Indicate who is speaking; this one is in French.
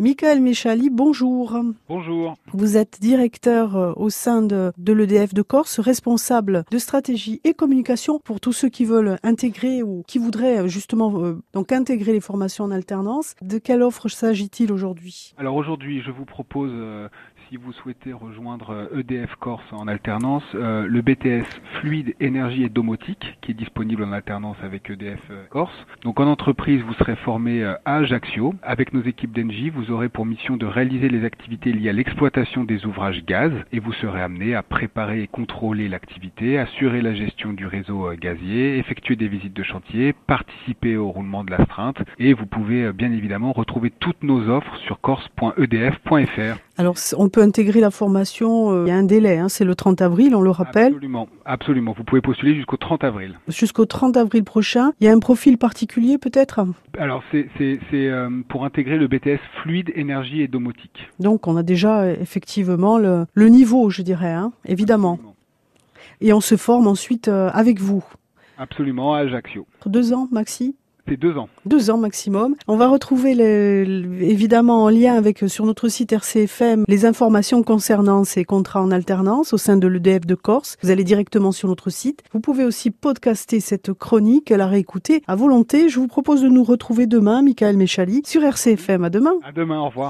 Speaker 1: Michael Méchali, bonjour.
Speaker 2: Bonjour.
Speaker 1: Vous êtes directeur euh, au sein de, de l'EDF de Corse, responsable de stratégie et communication pour tous ceux qui veulent intégrer ou qui voudraient euh, justement euh, donc intégrer les formations en alternance. De quelle offre s'agit-il aujourd'hui?
Speaker 2: Alors aujourd'hui, je vous propose, euh, si vous souhaitez rejoindre EDF Corse en alternance, euh, le BTS Fluide Énergie et Domotique qui est disponible en alternance avec EDF Corse. Donc en entreprise, vous serez formé à Ajaccio. Avec nos équipes d'Engie, vous aurez pour mission de réaliser les activités liées à l'exploitation des ouvrages gaz et vous serez amené à préparer et contrôler l'activité, assurer la gestion du réseau euh, gazier, effectuer des visites de chantier, participer au roulement de l'astreinte et vous pouvez euh, bien évidemment retrouver toutes nos offres sur corse.edf.fr.
Speaker 1: Alors on peut intégrer la formation, euh, il y a un délai, hein, c'est le 30 avril, on le rappelle.
Speaker 2: Absolument, absolument. Vous pouvez postuler jusqu'au 30 avril.
Speaker 1: Jusqu'au 30 avril prochain, il y a un profil particulier peut-être?
Speaker 2: Alors c'est euh, pour intégrer le BTS Fluide Énergie et Domotique.
Speaker 1: Donc on a déjà euh, effectivement le, le niveau, je dirais, hein, évidemment.
Speaker 2: Absolument.
Speaker 1: Et on se forme ensuite euh, avec vous.
Speaker 2: Absolument, à Ajaccio.
Speaker 1: Deux ans, Maxi?
Speaker 2: C'est deux ans.
Speaker 1: Deux ans maximum. On va retrouver évidemment en lien avec euh, sur notre site RCFM les informations concernant ces contrats en alternance au sein de l'EDF de Corse. Vous allez directement sur notre site. Vous pouvez aussi podcaster cette chronique, la réécouter à volonté. Je vous propose de nous retrouver demain, Michael Méchali, sur RCFM. À demain.
Speaker 2: À demain, au revoir.